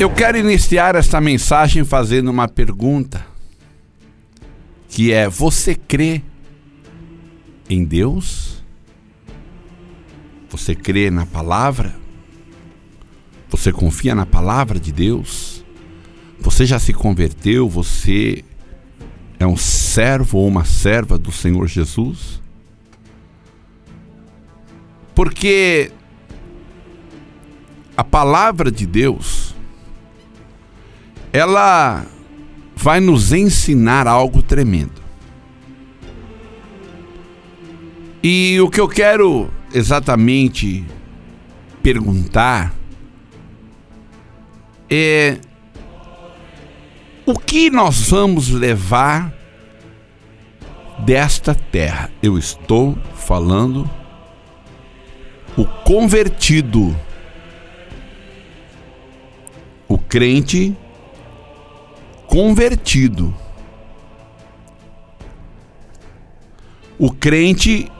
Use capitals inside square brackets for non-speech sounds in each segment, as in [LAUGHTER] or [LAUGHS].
Eu quero iniciar esta mensagem fazendo uma pergunta, que é: você crê em Deus? Você crê na palavra? Você confia na palavra de Deus? Você já se converteu? Você é um servo ou uma serva do Senhor Jesus? Porque a palavra de Deus ela vai nos ensinar algo tremendo. E o que eu quero exatamente perguntar é o que nós vamos levar desta terra? Eu estou falando o convertido, o crente convertido. O crente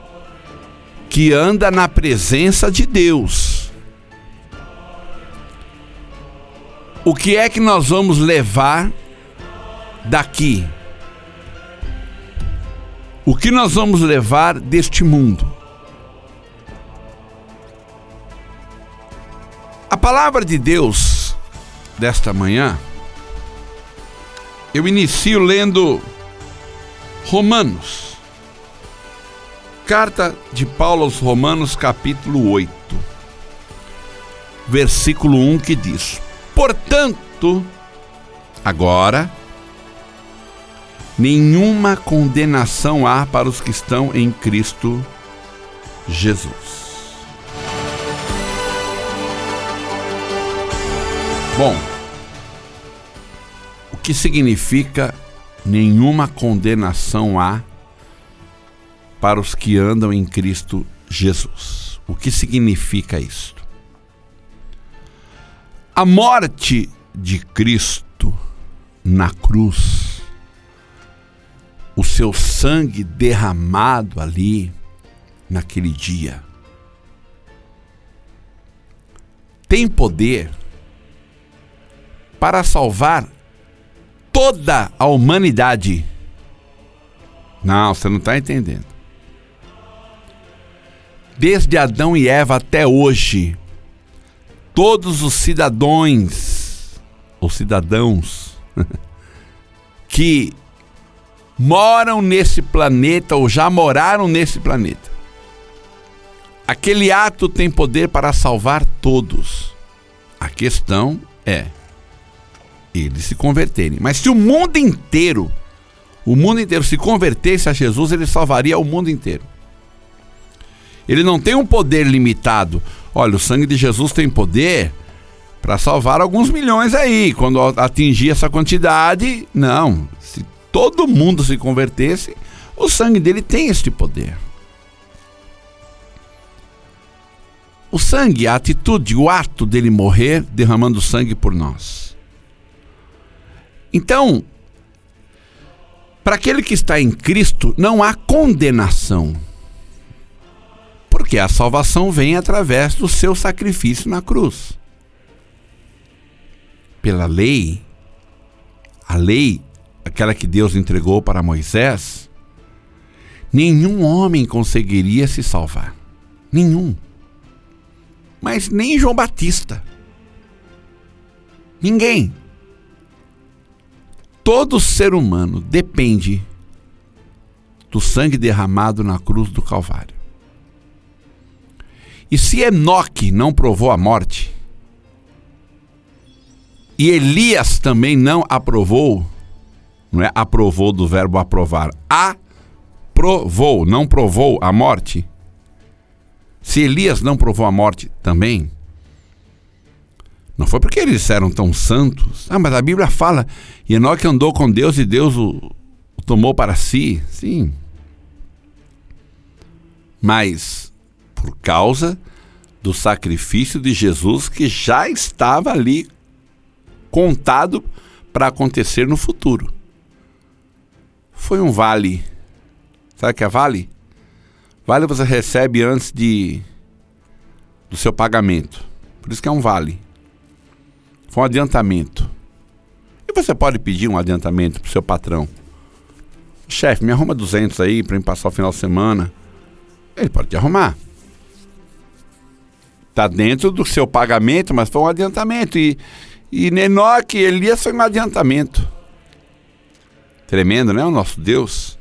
que anda na presença de Deus. O que é que nós vamos levar daqui? O que nós vamos levar deste mundo? A palavra de Deus desta manhã eu inicio lendo Romanos. Carta de Paulo aos Romanos, capítulo 8, versículo 1, que diz: Portanto, agora, nenhuma condenação há para os que estão em Cristo Jesus. Bom, que significa nenhuma condenação há para os que andam em Cristo Jesus. O que significa isto? A morte de Cristo na cruz, o seu sangue derramado ali naquele dia, tem poder para salvar toda a humanidade. Não, você não está entendendo. Desde Adão e Eva até hoje, todos os cidadãos, ou cidadãos, [LAUGHS] que moram nesse planeta ou já moraram nesse planeta, aquele ato tem poder para salvar todos. A questão é eles se converterem. Mas se o mundo inteiro, o mundo inteiro se convertesse a Jesus, ele salvaria o mundo inteiro. Ele não tem um poder limitado. Olha, o sangue de Jesus tem poder para salvar alguns milhões aí. Quando atingir essa quantidade, não. Se todo mundo se convertesse, o sangue dele tem este poder. O sangue, a atitude, o ato dele morrer derramando sangue por nós. Então, para aquele que está em Cristo, não há condenação. Porque a salvação vem através do seu sacrifício na cruz. Pela lei, a lei, aquela que Deus entregou para Moisés, nenhum homem conseguiria se salvar. Nenhum. Mas nem João Batista. Ninguém todo ser humano depende do sangue derramado na cruz do Calvário. E se Enoque não provou a morte, e Elias também não aprovou, não é aprovou do verbo aprovar, aprovou, não provou a morte. Se Elias não provou a morte também, não foi porque eles eram tão santos. Ah, mas a Bíblia fala: Enoque andou com Deus e Deus o, o tomou para si. Sim. Mas por causa do sacrifício de Jesus que já estava ali contado para acontecer no futuro. Foi um vale. Sabe o que é vale? Vale você recebe antes de do seu pagamento. Por isso que é um vale. Foi um adiantamento. E você pode pedir um adiantamento para o seu patrão. Chefe, me arruma 200 aí para mim passar o final de semana. Ele pode te arrumar. Está dentro do seu pagamento, mas foi um adiantamento. E, e Enoque e Elias foi um adiantamento. Tremendo, né? O nosso Deus.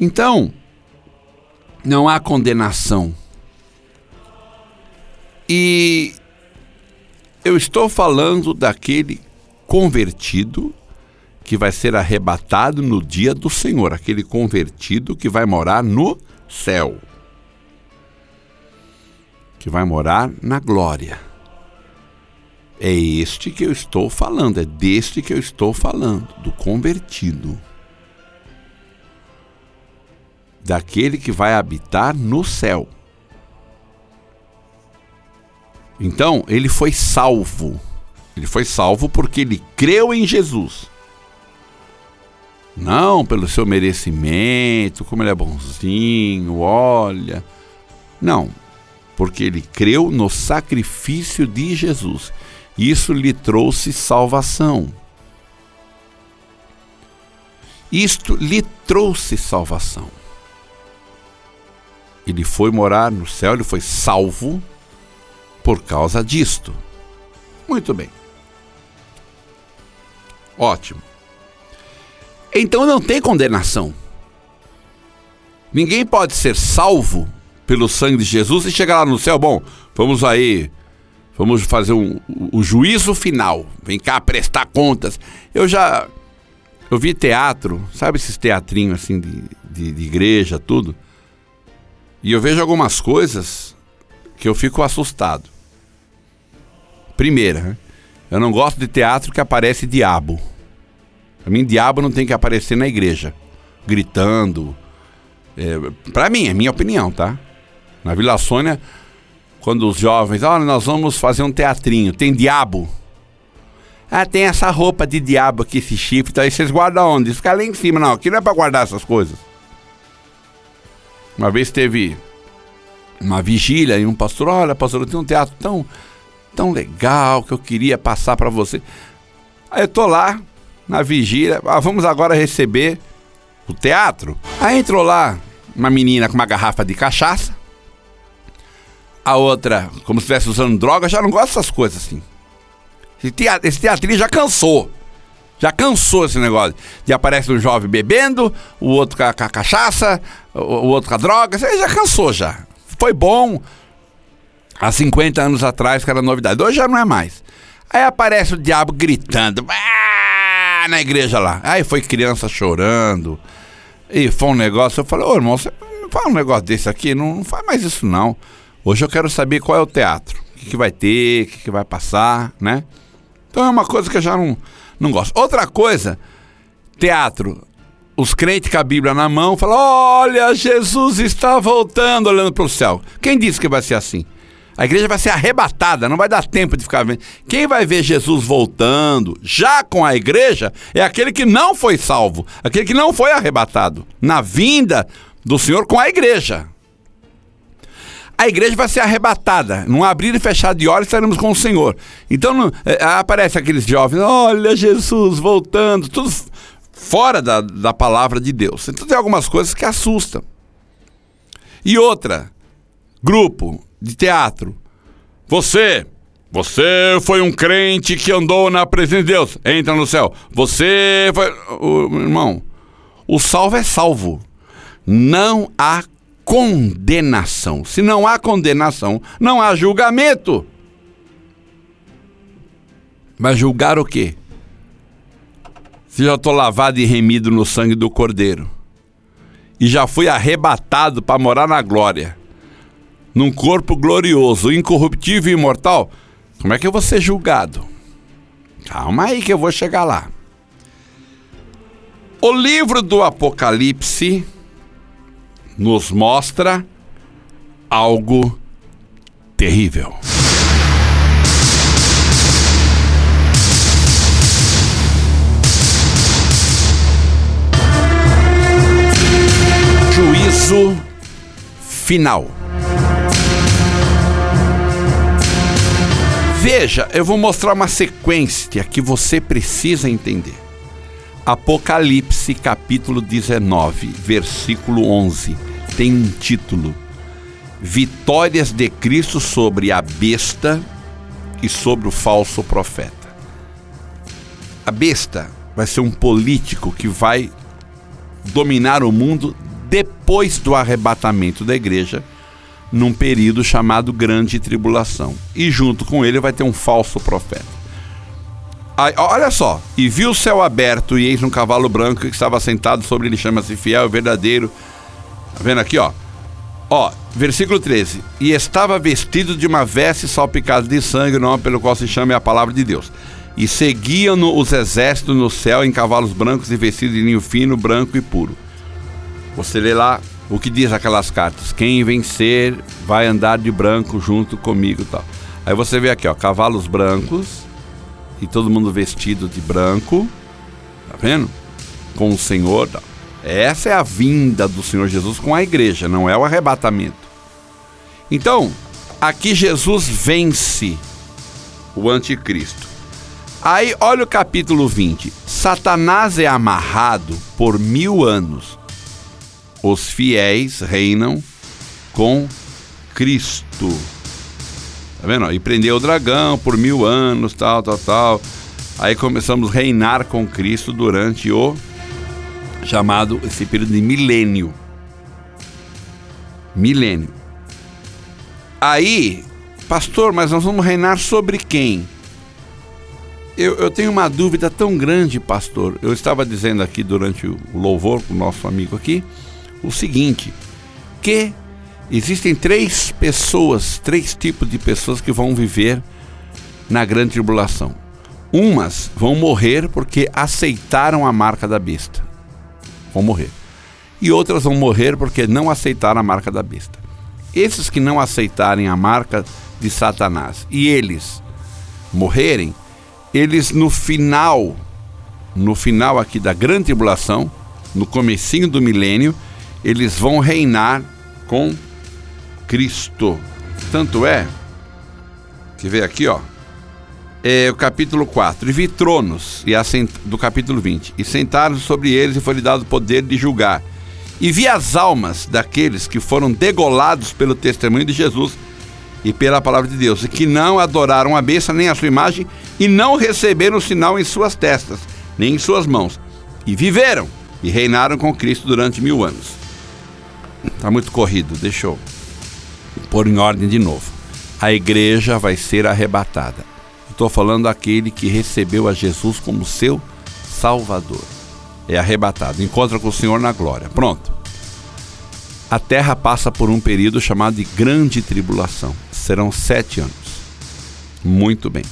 Então, não há condenação. E eu estou falando daquele convertido que vai ser arrebatado no dia do Senhor, aquele convertido que vai morar no céu, que vai morar na glória. É este que eu estou falando, é deste que eu estou falando, do convertido. Daquele que vai habitar no céu. Então, ele foi salvo. Ele foi salvo porque ele creu em Jesus. Não pelo seu merecimento, como ele é bonzinho, olha. Não, porque ele creu no sacrifício de Jesus. Isso lhe trouxe salvação. Isto lhe trouxe salvação. Ele foi morar no céu, ele foi salvo por causa disto. Muito bem. Ótimo. Então não tem condenação. Ninguém pode ser salvo pelo sangue de Jesus e chegar lá no céu. Bom, vamos aí, vamos fazer um, o juízo final. Vem cá prestar contas. Eu já. Eu vi teatro, sabe esses teatrinhos assim de, de, de igreja, tudo? E eu vejo algumas coisas que eu fico assustado. Primeira, né? eu não gosto de teatro que aparece diabo. Para mim, diabo não tem que aparecer na igreja, gritando. É, para mim, é minha opinião, tá? Na Vila Sônia, quando os jovens, olha, nós vamos fazer um teatrinho, tem diabo. Ah, tem essa roupa de diabo aqui, esse chifre, então aí vocês guardam onde? Fica lá em cima, não, aqui não é para guardar essas coisas. Uma vez teve uma vigília e um pastor, olha, pastor, tenho um teatro tão tão legal que eu queria passar para você. Aí eu tô lá na vigília, ah, vamos agora receber o teatro. Aí entrou lá uma menina com uma garrafa de cachaça, a outra como se estivesse usando droga, já não gosta dessas coisas assim. Esse, teatrinho já cansou. Já cansou esse negócio. De aparece um jovem bebendo, o outro com a, com a cachaça, o, o, outro com a droga. Já cansou já. Foi bom, Há 50 anos atrás, que era novidade. Hoje já não é mais. Aí aparece o diabo gritando ah! na igreja lá. Aí foi criança chorando. E foi um negócio. Eu falei, ô irmão, você faz um negócio desse aqui? Não, não faz mais isso não. Hoje eu quero saber qual é o teatro. O que, que vai ter, o que, que vai passar, né? Então é uma coisa que eu já não, não gosto. Outra coisa, teatro. Os crentes com a Bíblia na mão falam: Olha, Jesus está voltando olhando para o céu. Quem disse que vai ser assim? A igreja vai ser arrebatada, não vai dar tempo de ficar vendo. Quem vai ver Jesus voltando, já com a igreja, é aquele que não foi salvo, aquele que não foi arrebatado, na vinda do Senhor com a igreja. A igreja vai ser arrebatada, num abrir e fechar de olhos estaremos com o Senhor. Então não, é, aparece aqueles jovens, olha Jesus voltando, tudo fora da, da palavra de Deus. Então tem algumas coisas que assustam. E outra, grupo, de teatro. Você, você foi um crente que andou na presença de Deus, entra no céu. Você foi. O, irmão, o salvo é salvo. Não há condenação. Se não há condenação, não há julgamento. Mas julgar o quê? Se já estou lavado e remido no sangue do Cordeiro e já fui arrebatado para morar na glória num corpo glorioso, incorruptível e imortal, como é que eu vou ser julgado? Calma aí que eu vou chegar lá. O livro do Apocalipse nos mostra algo terrível. Juízo final. Veja, eu vou mostrar uma sequência que você precisa entender. Apocalipse capítulo 19, versículo 11, tem um título: Vitórias de Cristo sobre a besta e sobre o falso profeta. A besta vai ser um político que vai dominar o mundo depois do arrebatamento da igreja, num período chamado Grande Tribulação. E junto com ele vai ter um falso profeta. Aí, olha só, e viu o céu aberto e eis um cavalo branco que estava sentado sobre ele, chama-se fiel, verdadeiro. Tá vendo aqui, ó? Ó, versículo 13. E estava vestido de uma veste salpicada de sangue, o nome pelo qual se chama é a palavra de Deus. E seguiam-no os exércitos no céu em cavalos brancos e vestidos de linho fino, branco e puro. Você lê lá o que diz aquelas cartas. Quem vencer vai andar de branco junto comigo tal. Aí você vê aqui, ó, cavalos brancos e todo mundo vestido de branco. Tá vendo? Com o Senhor. Tal. Essa é a vinda do Senhor Jesus com a igreja, não é o arrebatamento. Então, aqui Jesus vence o anticristo. Aí, olha o capítulo 20. Satanás é amarrado por mil anos. Os fiéis reinam com Cristo. Tá vendo? E prendeu o dragão por mil anos, tal, tal, tal. Aí começamos a reinar com Cristo durante o chamado esse período de milênio. Milênio. Aí, pastor, mas nós vamos reinar sobre quem? Eu, eu, tenho uma dúvida tão grande, pastor. Eu estava dizendo aqui durante o louvor com o nosso amigo aqui o seguinte: que existem três pessoas, três tipos de pessoas que vão viver na grande tribulação. Umas vão morrer porque aceitaram a marca da besta vão morrer. E outras vão morrer porque não aceitaram a marca da besta. Esses que não aceitarem a marca de Satanás e eles morrerem, eles no final, no final aqui da grande tribulação, no comecinho do milênio, eles vão reinar com Cristo. Tanto é que vê aqui, ó, é, o capítulo 4. E vi tronos, e assent... do capítulo 20. E sentaram sobre eles e foi-lhe dado o poder de julgar. E vi as almas daqueles que foram degolados pelo testemunho de Jesus e pela palavra de Deus, e que não adoraram a besta nem a sua imagem, e não receberam o sinal em suas testas, nem em suas mãos. E viveram e reinaram com Cristo durante mil anos. Está muito corrido, deixa eu pôr em ordem de novo. A igreja vai ser arrebatada. Estou falando daquele que recebeu a Jesus como seu Salvador. É arrebatado, encontra com o Senhor na glória. Pronto. A terra passa por um período chamado de grande tribulação. Serão sete anos. Muito bem.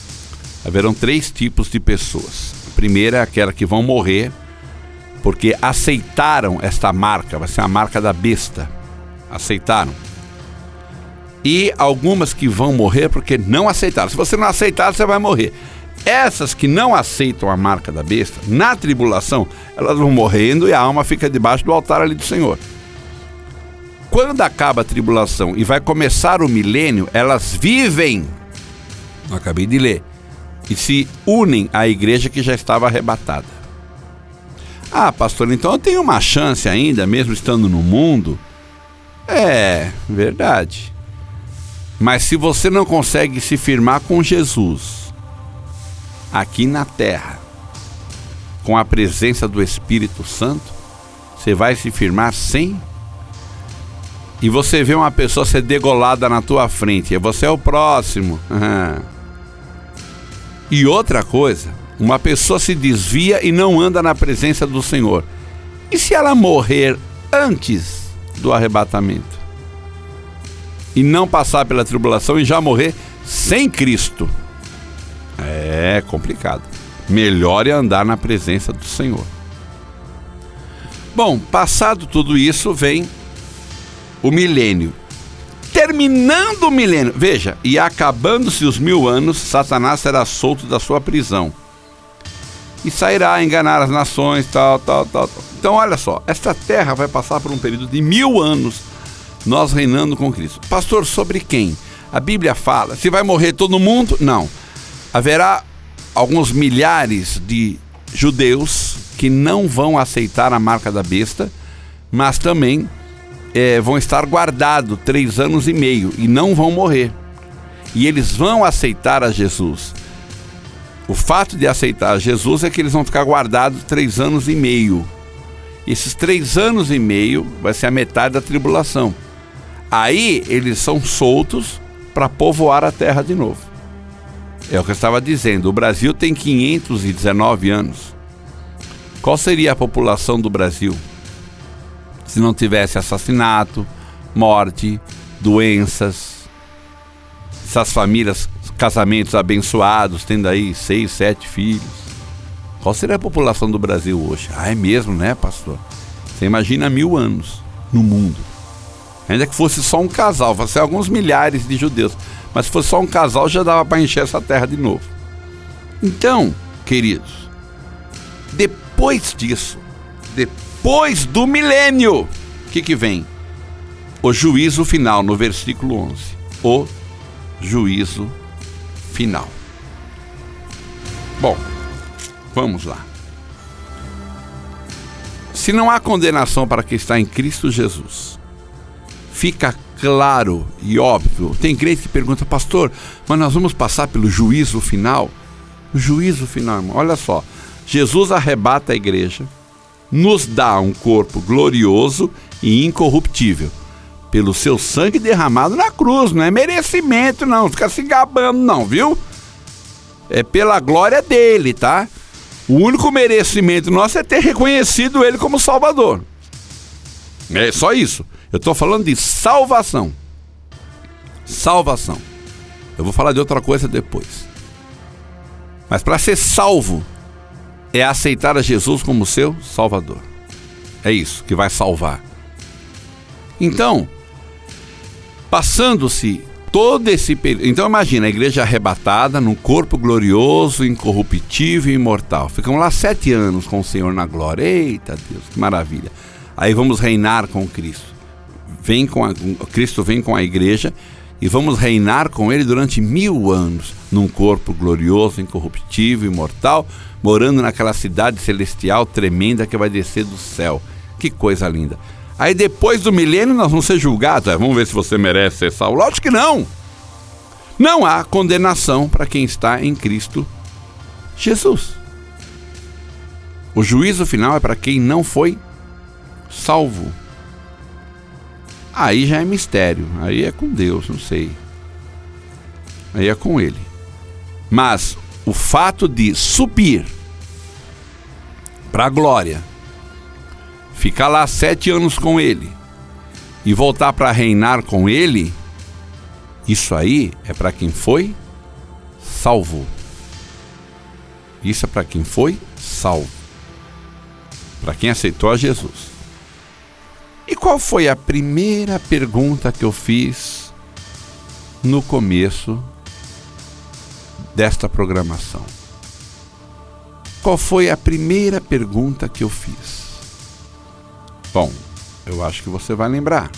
Haverão três tipos de pessoas. A primeira é aquela que vão morrer porque aceitaram esta marca, vai ser a marca da besta. Aceitaram e algumas que vão morrer porque não aceitaram. Se você não aceitar, você vai morrer. Essas que não aceitam a marca da besta, na tribulação, elas vão morrendo e a alma fica debaixo do altar ali do Senhor. Quando acaba a tribulação e vai começar o milênio, elas vivem, acabei de ler, e se unem à igreja que já estava arrebatada. Ah, pastor, então eu tenho uma chance ainda, mesmo estando no mundo? É, verdade. Mas se você não consegue se firmar com Jesus aqui na terra, com a presença do Espírito Santo, você vai se firmar sem. E você vê uma pessoa ser degolada na tua frente, e você é o próximo. [LAUGHS] e outra coisa, uma pessoa se desvia e não anda na presença do Senhor. E se ela morrer antes do arrebatamento? e não passar pela tribulação e já morrer sem Cristo. É complicado. Melhor é andar na presença do Senhor. Bom, passado tudo isso, vem o milênio. Terminando o milênio, veja, e acabando-se os mil anos, Satanás será solto da sua prisão e sairá a enganar as nações, tal, tal, tal. Então, olha só, esta terra vai passar por um período de mil anos nós reinando com Cristo. Pastor, sobre quem? A Bíblia fala, se vai morrer todo mundo? Não. haverá alguns milhares de judeus que não vão aceitar a marca da besta, mas também é, vão estar guardados três anos e meio e não vão morrer. E eles vão aceitar a Jesus. O fato de aceitar Jesus é que eles vão ficar guardados três anos e meio. Esses três anos e meio vai ser a metade da tribulação. Aí eles são soltos para povoar a terra de novo. É o que eu estava dizendo. O Brasil tem 519 anos. Qual seria a população do Brasil se não tivesse assassinato, morte, doenças, essas famílias, casamentos abençoados, tendo aí seis, sete filhos? Qual seria a população do Brasil hoje? Ah, é mesmo, né, pastor? Você imagina mil anos no mundo. Ainda que fosse só um casal, fosse alguns milhares de judeus. Mas se fosse só um casal, já dava para encher essa terra de novo. Então, queridos, depois disso, depois do milênio, o que, que vem? O juízo final, no versículo 11. O juízo final. Bom, vamos lá. Se não há condenação para quem está em Cristo Jesus, fica claro e óbvio. Tem crente que pergunta, pastor, mas nós vamos passar pelo juízo final? O juízo final, irmão, olha só. Jesus arrebata a igreja, nos dá um corpo glorioso e incorruptível, pelo seu sangue derramado na cruz. Não é merecimento, não. Fica se gabando, não, viu? É pela glória dele, tá? O único merecimento nosso é ter reconhecido ele como Salvador. É só isso. Eu estou falando de salvação. Salvação. Eu vou falar de outra coisa depois. Mas para ser salvo é aceitar a Jesus como seu Salvador. É isso que vai salvar. Então, passando-se todo esse período. Então imagina a igreja arrebatada num corpo glorioso, incorruptível e imortal. Ficam lá sete anos com o Senhor na glória. Eita Deus, que maravilha. Aí vamos reinar com Cristo vem com a, Cristo vem com a igreja e vamos reinar com ele durante mil anos, num corpo glorioso, incorruptível, imortal, morando naquela cidade celestial tremenda que vai descer do céu. Que coisa linda. Aí depois do milênio nós vamos ser julgados. É, vamos ver se você merece ser salvo. Lógico que não. Não há condenação para quem está em Cristo Jesus. O juízo final é para quem não foi salvo. Aí já é mistério, aí é com Deus, não sei. Aí é com Ele. Mas o fato de subir para a glória, ficar lá sete anos com Ele e voltar para reinar com Ele, isso aí é para quem foi salvo. Isso é para quem foi salvo. Para quem aceitou a Jesus. E qual foi a primeira pergunta que eu fiz no começo desta programação? Qual foi a primeira pergunta que eu fiz? Bom, eu acho que você vai lembrar.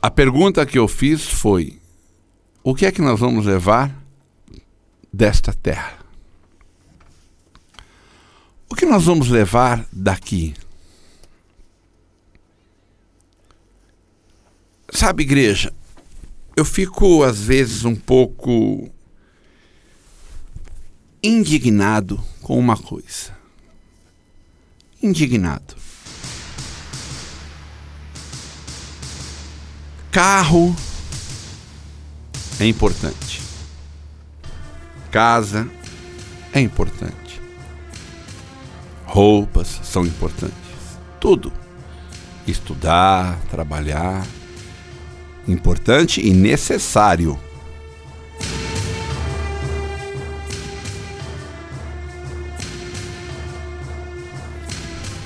A pergunta que eu fiz foi: o que é que nós vamos levar desta terra? O que nós vamos levar daqui? Sabe, igreja, eu fico às vezes um pouco indignado com uma coisa. Indignado. Carro é importante. Casa é importante. Roupas são importantes. Tudo. Estudar, trabalhar importante e necessário.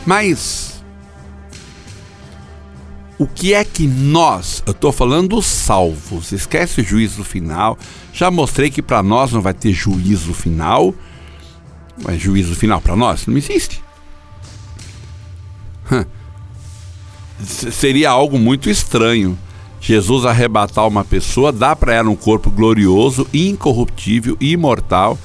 Mas o que é que nós, eu estou falando dos salvos, esquece o juízo final. Já mostrei que para nós não vai ter juízo final. Mas juízo final para nós não existe. Seria algo muito estranho Jesus arrebatar uma pessoa, dá para ela um corpo glorioso, incorruptível, imortal.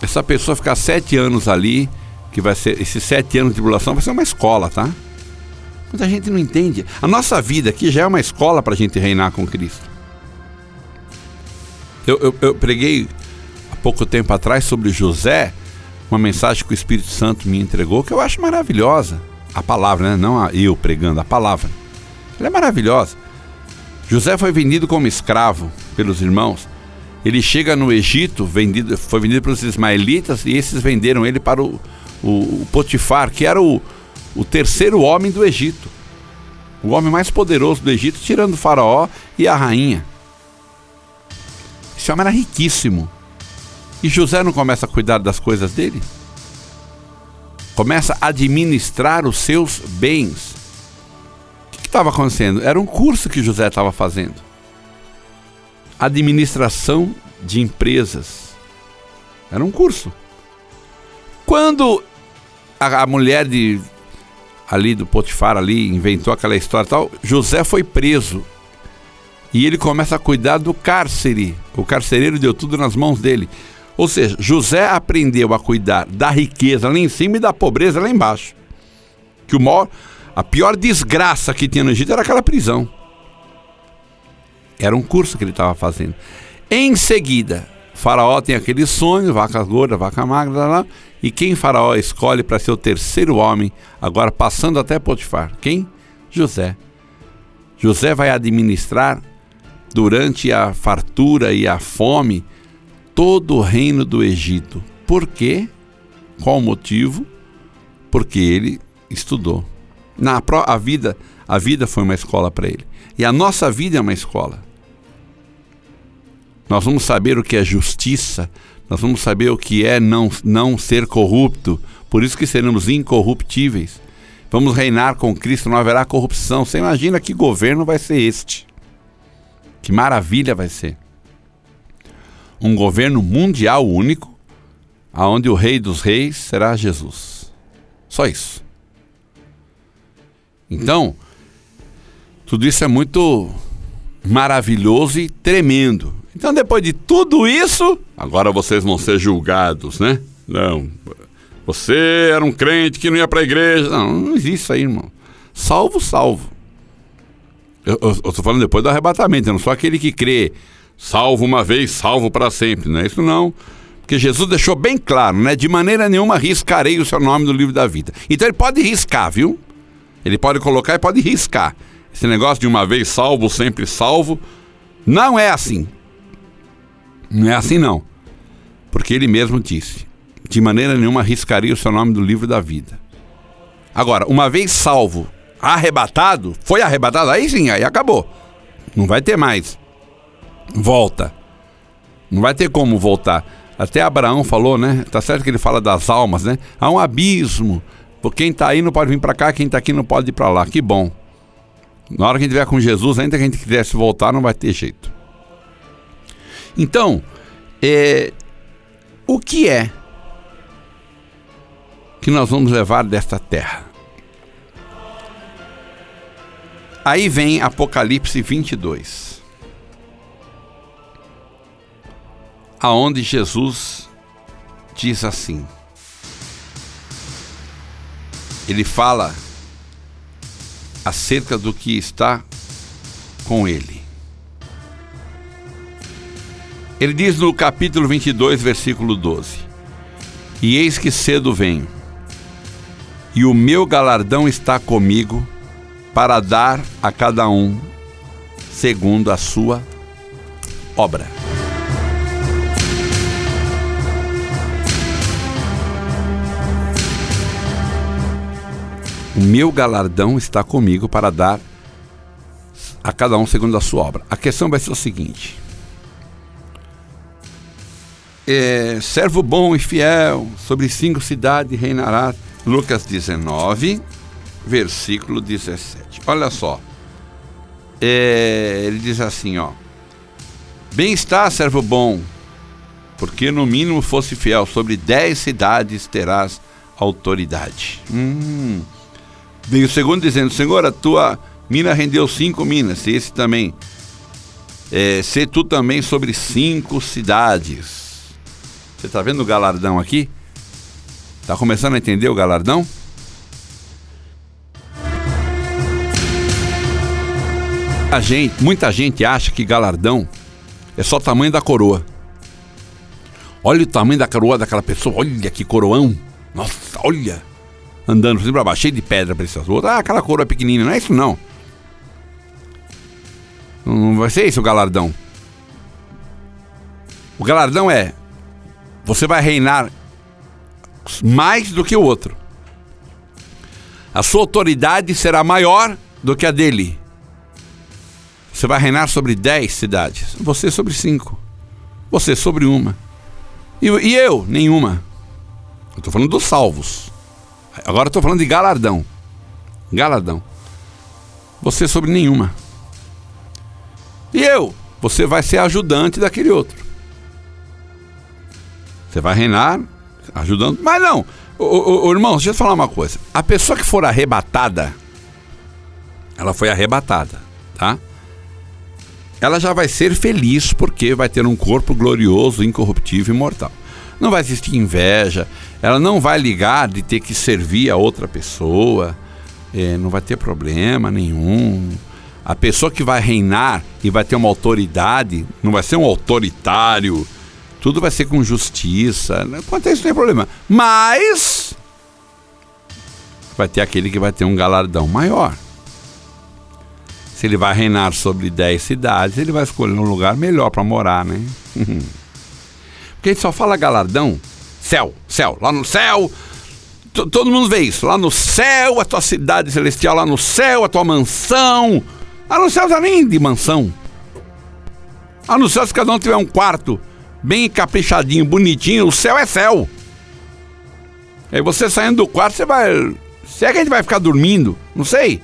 Essa pessoa ficar sete anos ali, que vai ser esses sete anos de tribulação, vai ser uma escola, tá? Muita gente não entende. A nossa vida aqui já é uma escola para a gente reinar com Cristo. Eu, eu, eu preguei há pouco tempo atrás sobre José, uma mensagem que o Espírito Santo me entregou, que eu acho maravilhosa. A palavra, né? não eu pregando, a palavra. Ela é maravilhosa. José foi vendido como escravo pelos irmãos. Ele chega no Egito, vendido, foi vendido pelos ismaelitas e esses venderam ele para o, o, o Potifar, que era o, o terceiro homem do Egito. O homem mais poderoso do Egito, tirando o faraó e a rainha. Esse homem era riquíssimo. E José não começa a cuidar das coisas dele? Começa a administrar os seus bens estava acontecendo? Era um curso que José estava fazendo. Administração de empresas. Era um curso. Quando a mulher de ali do Potifar ali inventou aquela história tal, José foi preso. E ele começa a cuidar do cárcere. O carcereiro deu tudo nas mãos dele. Ou seja, José aprendeu a cuidar da riqueza lá em cima e da pobreza lá embaixo. Que o maior, a pior desgraça que tinha no Egito era aquela prisão. Era um curso que ele estava fazendo. Em seguida, Faraó tem aquele sonho, vaca gorda, vaca magra, lá, lá, e quem Faraó escolhe para ser o terceiro homem, agora passando até Potifar? Quem? José. José vai administrar durante a fartura e a fome todo o reino do Egito. Por quê? Qual o motivo? Porque ele estudou. Na a vida, a vida foi uma escola para ele. E a nossa vida é uma escola. Nós vamos saber o que é justiça, nós vamos saber o que é não, não ser corrupto, por isso que seremos incorruptíveis. Vamos reinar com Cristo, não haverá corrupção. Você imagina que governo vai ser este? Que maravilha vai ser. Um governo mundial único, aonde o rei dos reis será Jesus. Só isso. Então, tudo isso é muito maravilhoso e tremendo. Então, depois de tudo isso, agora vocês vão ser julgados, né? Não. Você era um crente que não ia para a igreja. Não, não existe isso aí, irmão. Salvo, salvo. Eu estou falando depois do arrebatamento. Eu não sou aquele que crê salvo uma vez, salvo para sempre. Não é isso, não. Porque Jesus deixou bem claro, né? De maneira nenhuma riscarei o seu nome do livro da vida. Então ele pode riscar, viu? Ele pode colocar e pode riscar. Esse negócio de uma vez salvo, sempre salvo, não é assim. Não é assim não. Porque ele mesmo disse: de maneira nenhuma riscaria o seu nome do livro da vida. Agora, uma vez salvo, arrebatado, foi arrebatado, aí sim, aí acabou. Não vai ter mais. Volta. Não vai ter como voltar. Até Abraão falou, né? Tá certo que ele fala das almas, né? Há um abismo porque quem está aí não pode vir para cá, quem está aqui não pode ir para lá. Que bom. Na hora que a gente estiver com Jesus, ainda que a gente quisesse voltar, não vai ter jeito. Então, é, o que é que nós vamos levar desta terra? Aí vem Apocalipse 22. Aonde Jesus diz assim: ele fala acerca do que está com ele. Ele diz no capítulo 22, versículo 12: E eis que cedo venho, e o meu galardão está comigo para dar a cada um segundo a sua obra. O meu galardão está comigo para dar a cada um segundo a sua obra. A questão vai ser o seguinte: é, servo bom e fiel, sobre cinco cidades reinará. Lucas 19, versículo 17. Olha só. É, ele diz assim, ó. Bem está, servo bom, porque no mínimo fosse fiel, sobre dez cidades terás autoridade. Hum. Vem o segundo dizendo: Senhor, a tua Mina rendeu cinco minas. Esse também. É, ser tu também sobre cinco cidades. Você tá vendo o galardão aqui? Tá começando a entender o galardão? A gente, muita gente acha que galardão é só o tamanho da coroa. Olha o tamanho da coroa daquela pessoa, olha que coroão. Nossa, olha. Andando por cima pra baixo, cheio de pedra preciosa. Ah, aquela coroa pequenininha, não é isso não. Não vai ser esse o galardão. O galardão é: você vai reinar mais do que o outro. A sua autoridade será maior do que a dele. Você vai reinar sobre dez cidades, você sobre cinco, você sobre uma. E, e eu, nenhuma. Eu estou falando dos salvos. Agora estou falando de galardão. Galardão. Você sobre nenhuma. E eu? Você vai ser ajudante daquele outro. Você vai reinar ajudando. Mas não, ô, irmão, deixa eu falar uma coisa. A pessoa que for arrebatada, ela foi arrebatada, tá? Ela já vai ser feliz porque vai ter um corpo glorioso, incorruptível e imortal. Não vai existir inveja, ela não vai ligar de ter que servir a outra pessoa, é, não vai ter problema nenhum. A pessoa que vai reinar e vai ter uma autoridade, não vai ser um autoritário, tudo vai ser com justiça. Quanto a isso, não tem problema. Mas vai ter aquele que vai ter um galardão maior. Se ele vai reinar sobre 10 cidades, ele vai escolher um lugar melhor para morar, né? [LAUGHS] Porque a gente só fala galardão, céu, céu, lá no céu. Todo mundo vê isso. Lá no céu, a tua cidade celestial, lá no céu, a tua mansão. Lá no céu já nem de mansão. Lá no céu, se cada um tiver um quarto bem caprichadinho, bonitinho, o céu é céu. Aí você saindo do quarto, você vai. Se é que a gente vai ficar dormindo, não sei.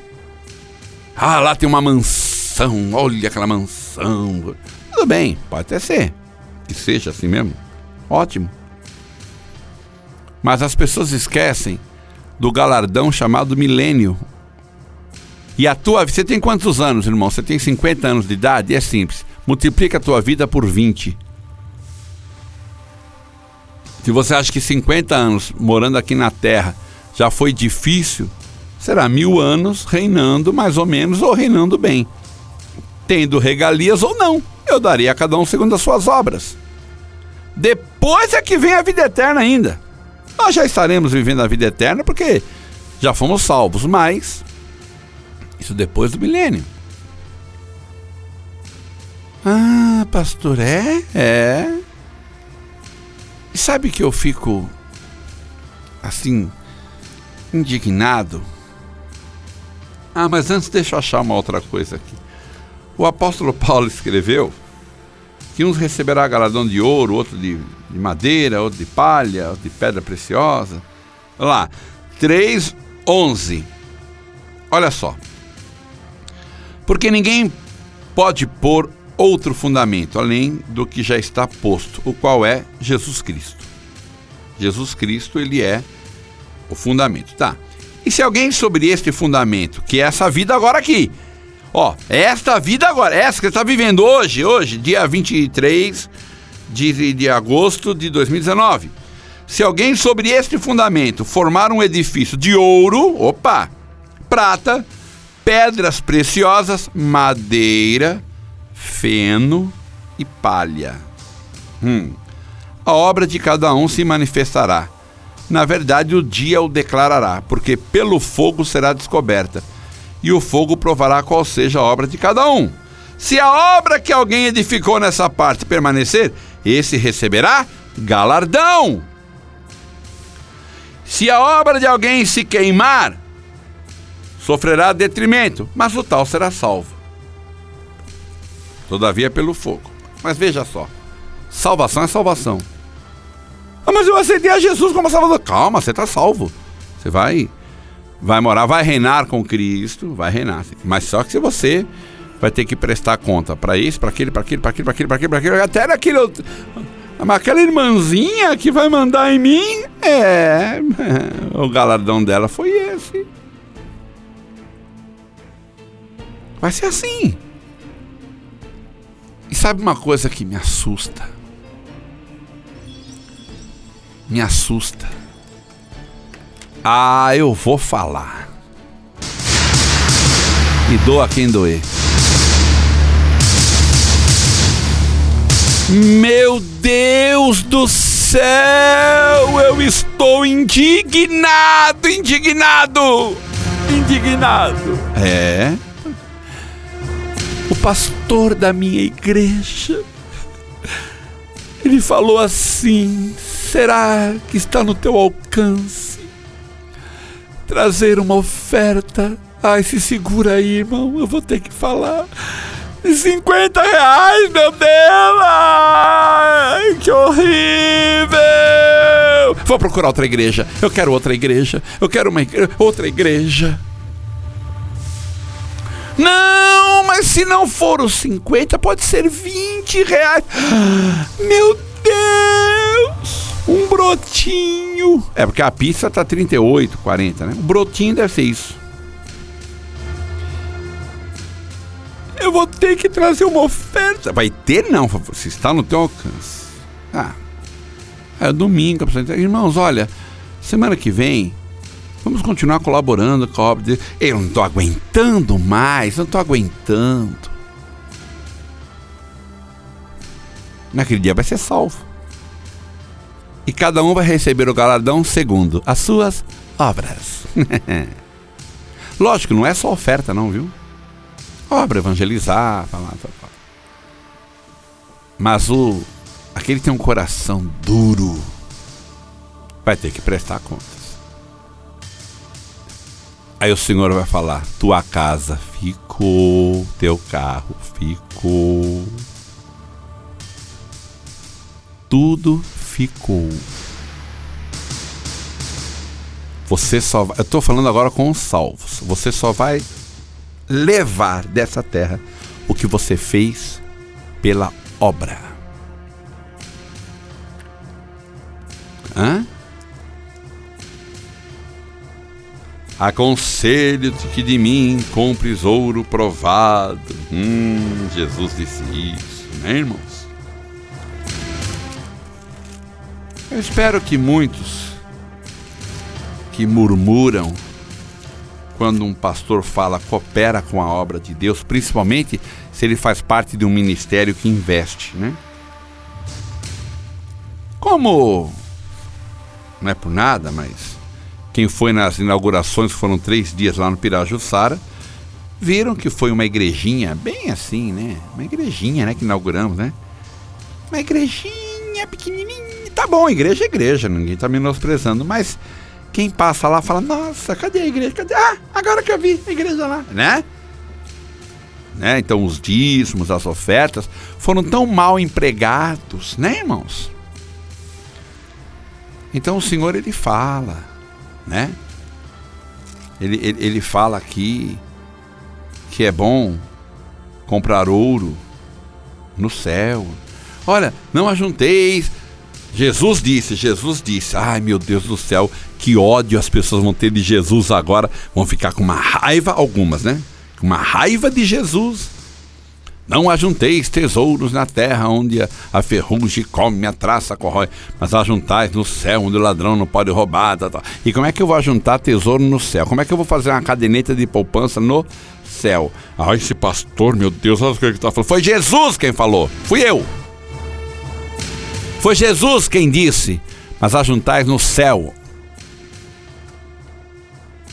Ah, lá tem uma mansão, olha aquela mansão. Tudo bem, pode até ser. Que seja assim mesmo. Ótimo. Mas as pessoas esquecem do galardão chamado milênio. E a tua você tem quantos anos, irmão? Você tem 50 anos de idade? É simples. Multiplica a tua vida por 20. Se você acha que 50 anos morando aqui na Terra já foi difícil, será mil anos reinando mais ou menos ou reinando bem. Tendo regalias ou não, eu daria a cada um segundo as suas obras. Depois é que vem a vida eterna ainda. Nós já estaremos vivendo a vida eterna porque já fomos salvos, mas isso depois do milênio. Ah, pastor, é? É. E sabe que eu fico assim indignado? Ah, mas antes deixa eu achar uma outra coisa aqui. O apóstolo Paulo escreveu que uns receberá galardão de ouro, outro de, de madeira, outro de palha, outro de pedra preciosa. Olha lá, 3:11. Olha só. Porque ninguém pode pôr outro fundamento além do que já está posto, o qual é Jesus Cristo. Jesus Cristo, ele é o fundamento, tá? E se alguém sobre este fundamento, que é essa vida agora aqui, ó, esta vida agora, essa que você está vivendo hoje, hoje, dia 23 de, de agosto de 2019, se alguém sobre este fundamento formar um edifício de ouro, opa, prata, pedras preciosas, madeira, feno e palha. Hum. A obra de cada um se manifestará. Na verdade, o dia o declarará, porque pelo fogo será descoberta, e o fogo provará qual seja a obra de cada um. Se a obra que alguém edificou nessa parte permanecer, esse receberá galardão. Se a obra de alguém se queimar, sofrerá detrimento, mas o tal será salvo todavia pelo fogo. Mas veja só, salvação é salvação. Ah, mas eu aceitei a Jesus como salvador. Calma, você está salvo. Você vai, vai morar, vai reinar com Cristo, vai reinar. Mas só que se você vai ter que prestar conta para isso, para aquele, para aquele, para aquele, para aquele, para aquele, para aquele, até naquele outro. Mas aquela irmãzinha que vai mandar em mim, é. [LAUGHS] O galardão dela foi esse. Vai ser assim. Sabe uma coisa que me assusta? Me assusta. Ah, eu vou falar. E doa quem doer. Meu Deus do céu! Eu estou indignado, indignado, indignado. É. O pastor da minha igreja, ele falou assim: será que está no teu alcance trazer uma oferta? Ai, se segura aí, irmão, eu vou ter que falar. 50 reais, meu Deus! Ai, que horrível! Vou procurar outra igreja. Eu quero outra igreja. Eu quero uma outra igreja. Não, mas se não for os 50, pode ser 20 reais. Meu Deus! Um brotinho. É porque a pizza tá 38, 40, né? Um brotinho deve ser isso. Eu vou ter que trazer uma oferta. Vai ter não, se está no teu alcance. Ah, é domingo. Irmãos, olha, semana que vem vamos continuar colaborando com a obra de Eu não estou aguentando mais, não estou aguentando. Naquele dia vai ser salvo. E cada um vai receber o galardão segundo as suas obras. [LAUGHS] Lógico, não é só oferta, não, viu? obra, evangelizar, falar, falar. Mas o aquele que tem um coração duro vai ter que prestar contas. Aí o Senhor vai falar: tua casa ficou, teu carro ficou, tudo ficou. Você só vai, eu estou falando agora com os salvos. Você só vai levar dessa terra o que você fez pela obra. Hã? Aconselho-te que de mim compres ouro provado. Hum, Jesus disse isso, né, irmãos? Eu espero que muitos que murmuram quando um pastor fala coopera com a obra de Deus, principalmente se ele faz parte de um ministério que investe, né? Como não é por nada, mas quem foi nas inaugurações, foram três dias lá no Pirajussara, viram que foi uma igrejinha bem assim, né? Uma igrejinha, né? Que inauguramos, né? Uma igrejinha pequenininha. Tá bom, igreja é igreja, ninguém tá menosprezando, mas quem passa lá fala: Nossa, cadê a igreja? Cadê? Ah, agora que eu vi a igreja lá, né? né? Então os dízimos, as ofertas foram tão mal empregados, né, irmãos? Então o Senhor ele fala, né? Ele, ele, ele fala aqui que é bom comprar ouro no céu. Olha, não ajunteis Jesus disse, Jesus disse, ai meu Deus do céu, que ódio as pessoas vão ter de Jesus agora, vão ficar com uma raiva, algumas, né? Com uma raiva de Jesus. Não ajunteis tesouros na terra onde a ferrugem come, a traça corrói, mas ajuntais no céu onde o ladrão não pode roubar. Tá, tá. E como é que eu vou ajuntar tesouro no céu? Como é que eu vou fazer uma caderneta de poupança no céu? Ah, esse pastor, meu Deus, olha o que ele está falando. Foi Jesus quem falou, fui eu. Foi Jesus quem disse: Mas ajuntais no céu.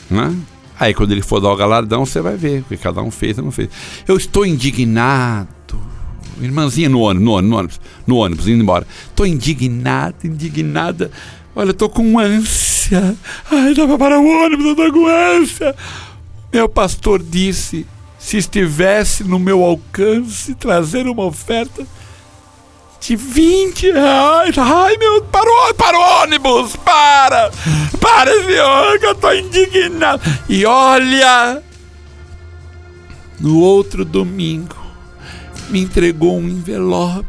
Né? Aí quando ele for dar o galardão, você vai ver o que cada um fez ou não fez. Eu estou indignado. Irmãzinha no ônibus, no ônibus, no ônibus, no ônibus indo embora. Estou indignada, indignada. Olha, estou com ânsia. Ai, dá para parar o ônibus, eu estou com ânsia. Meu pastor disse: se estivesse no meu alcance trazer uma oferta, de 20 reais. Ai, meu, parou, para o ônibus, para! Para, senhor, que eu tô indignado. E olha, no outro domingo, me entregou um envelope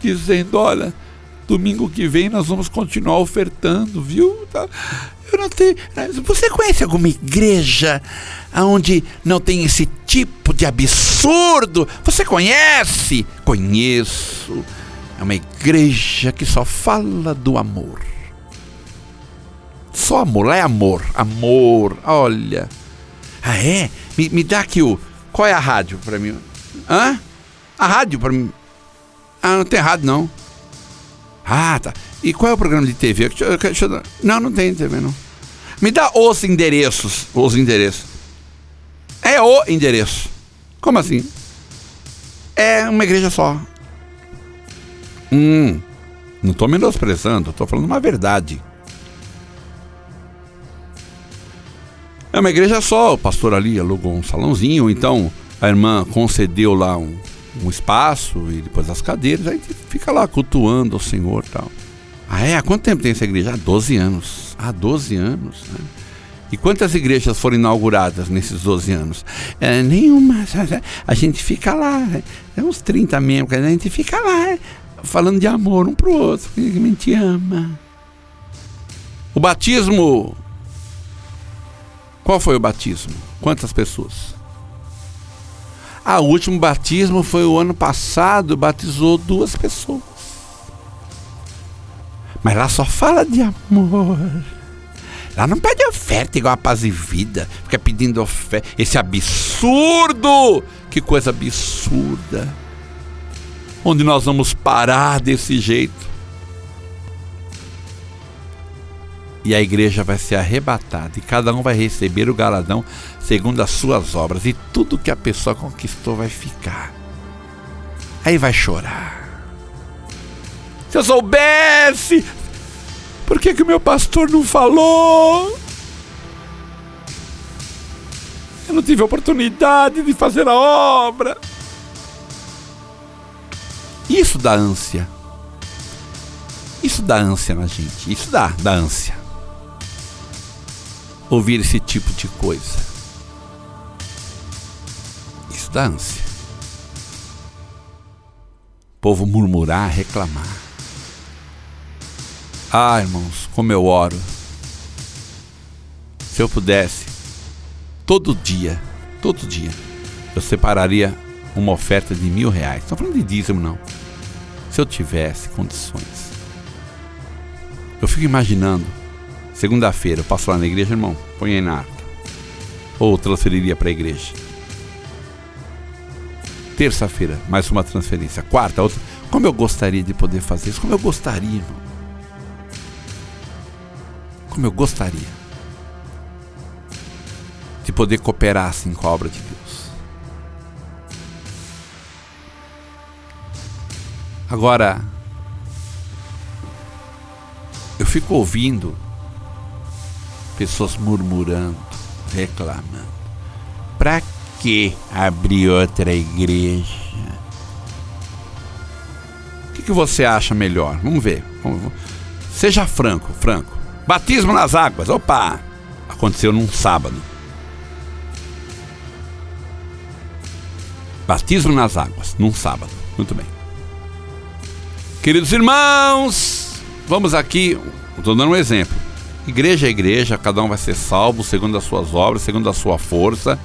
dizendo: olha, Domingo que vem nós vamos continuar ofertando, viu? Tá? Eu não tenho. Você conhece alguma igreja onde não tem esse tipo de absurdo? Você conhece? Conheço. É uma igreja que só fala do amor. Só amor, lá é amor. Amor, olha. Ah, é? Me, me dá aqui o. Qual é a rádio para mim? Hã? A rádio para mim. Ah, não tem rádio não. Ah, tá. E qual é o programa de TV? Deixa, deixa. Não, não tem TV, não. Me dá os endereços. Os endereços. É o endereço. Como assim? É uma igreja só. Hum. Não estou menosprezando, estou falando uma verdade. É uma igreja só, o pastor ali alugou um salãozinho, então a irmã concedeu lá um, um espaço e depois as cadeiras, aí fica lá cultuando o Senhor tal. Ah, é? Há quanto tempo tem essa igreja? Há 12 anos. Há 12 anos, né? E quantas igrejas foram inauguradas nesses 12 anos? É, nenhuma. [LAUGHS] A gente fica lá, é uns 30 membros, a gente fica lá, falando de amor um pro outro, que gente ama. O batismo. Qual foi o batismo? Quantas pessoas? Ah, o último batismo foi o ano passado, batizou duas pessoas. Mas lá só fala de amor. Lá não pede oferta igual a paz e vida. Fica pedindo oferta. Esse absurdo! Que coisa absurda. Onde nós vamos parar desse jeito? e a igreja vai ser arrebatada, e cada um vai receber o galadão segundo as suas obras, e tudo que a pessoa conquistou vai ficar. Aí vai chorar. Se eu soubesse, por que, que o meu pastor não falou? Eu não tive oportunidade de fazer a obra. Isso dá ânsia. Isso dá ânsia na gente. Isso dá, dá ânsia ouvir esse tipo de coisa. Isso dá ânsia. O povo murmurar, reclamar. Ah, irmãos, como eu oro. Se eu pudesse, todo dia, todo dia, eu separaria uma oferta de mil reais. Não estou falando de dízimo, não. Se eu tivesse condições. Eu fico imaginando Segunda-feira, eu passo lá na igreja, irmão, põe aí na arca. Ou transferiria para a igreja. Terça-feira, mais uma transferência. Quarta, outra. Como eu gostaria de poder fazer isso? Como eu gostaria, irmão. Como eu gostaria de poder cooperar assim com a obra de Deus. Agora, eu fico ouvindo pessoas murmurando, reclamando. Para que abrir outra igreja? O que, que você acha melhor? Vamos ver. Vamos, seja franco, franco. Batismo nas águas. Opa! Aconteceu num sábado. Batismo nas águas, num sábado. Muito bem. Queridos irmãos, vamos aqui. Estou dando um exemplo. Igreja é igreja, cada um vai ser salvo segundo as suas obras, segundo a sua força.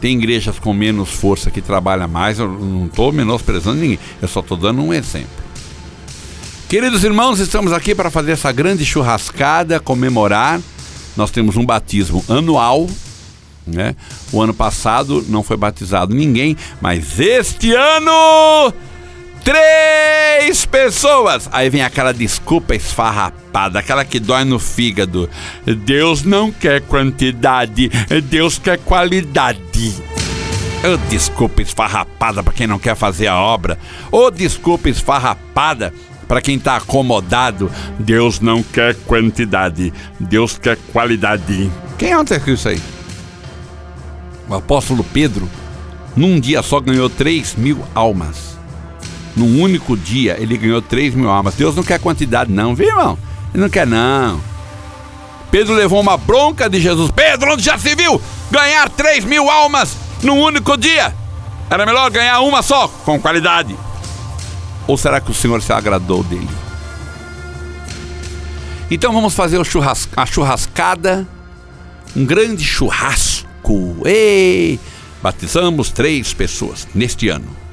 Tem igrejas com menos força que trabalham mais, eu não estou menosprezando ninguém, eu só estou dando um exemplo. Queridos irmãos, estamos aqui para fazer essa grande churrascada, comemorar. Nós temos um batismo anual, né? O ano passado não foi batizado ninguém, mas este ano Três pessoas! Aí vem aquela desculpa esfarrapada, aquela que dói no fígado. Deus não quer quantidade, Deus quer qualidade. Oh, desculpa esfarrapada para quem não quer fazer a obra. Oh, desculpa esfarrapada para quem está acomodado. Deus não quer quantidade, Deus quer qualidade. Quem é que isso aí? O apóstolo Pedro, num dia só ganhou 3 mil almas num único dia, ele ganhou 3 mil almas. Deus não quer quantidade, não, viu, irmão? Ele não quer, não. Pedro levou uma bronca de Jesus. Pedro, onde já se viu ganhar 3 mil almas num único dia? Era melhor ganhar uma só, com qualidade. Ou será que o Senhor se agradou dele? Então vamos fazer churras a churrascada, um grande churrasco. Ei! Batizamos três pessoas neste ano.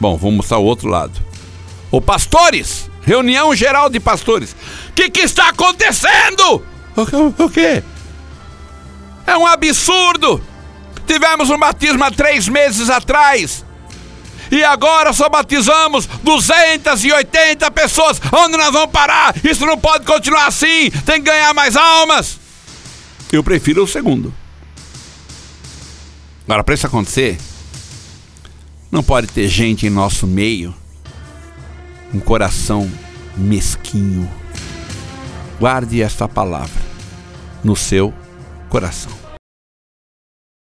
Bom, vamos mostrar o outro lado. Ô pastores! Reunião geral de pastores. O que, que está acontecendo? O, o quê? É um absurdo! Tivemos um batismo há três meses atrás. E agora só batizamos 280 pessoas. Onde nós vamos parar? Isso não pode continuar assim. Tem que ganhar mais almas. Eu prefiro o segundo. Agora, para isso acontecer, não pode ter gente em nosso meio um coração mesquinho. Guarde esta palavra no seu coração.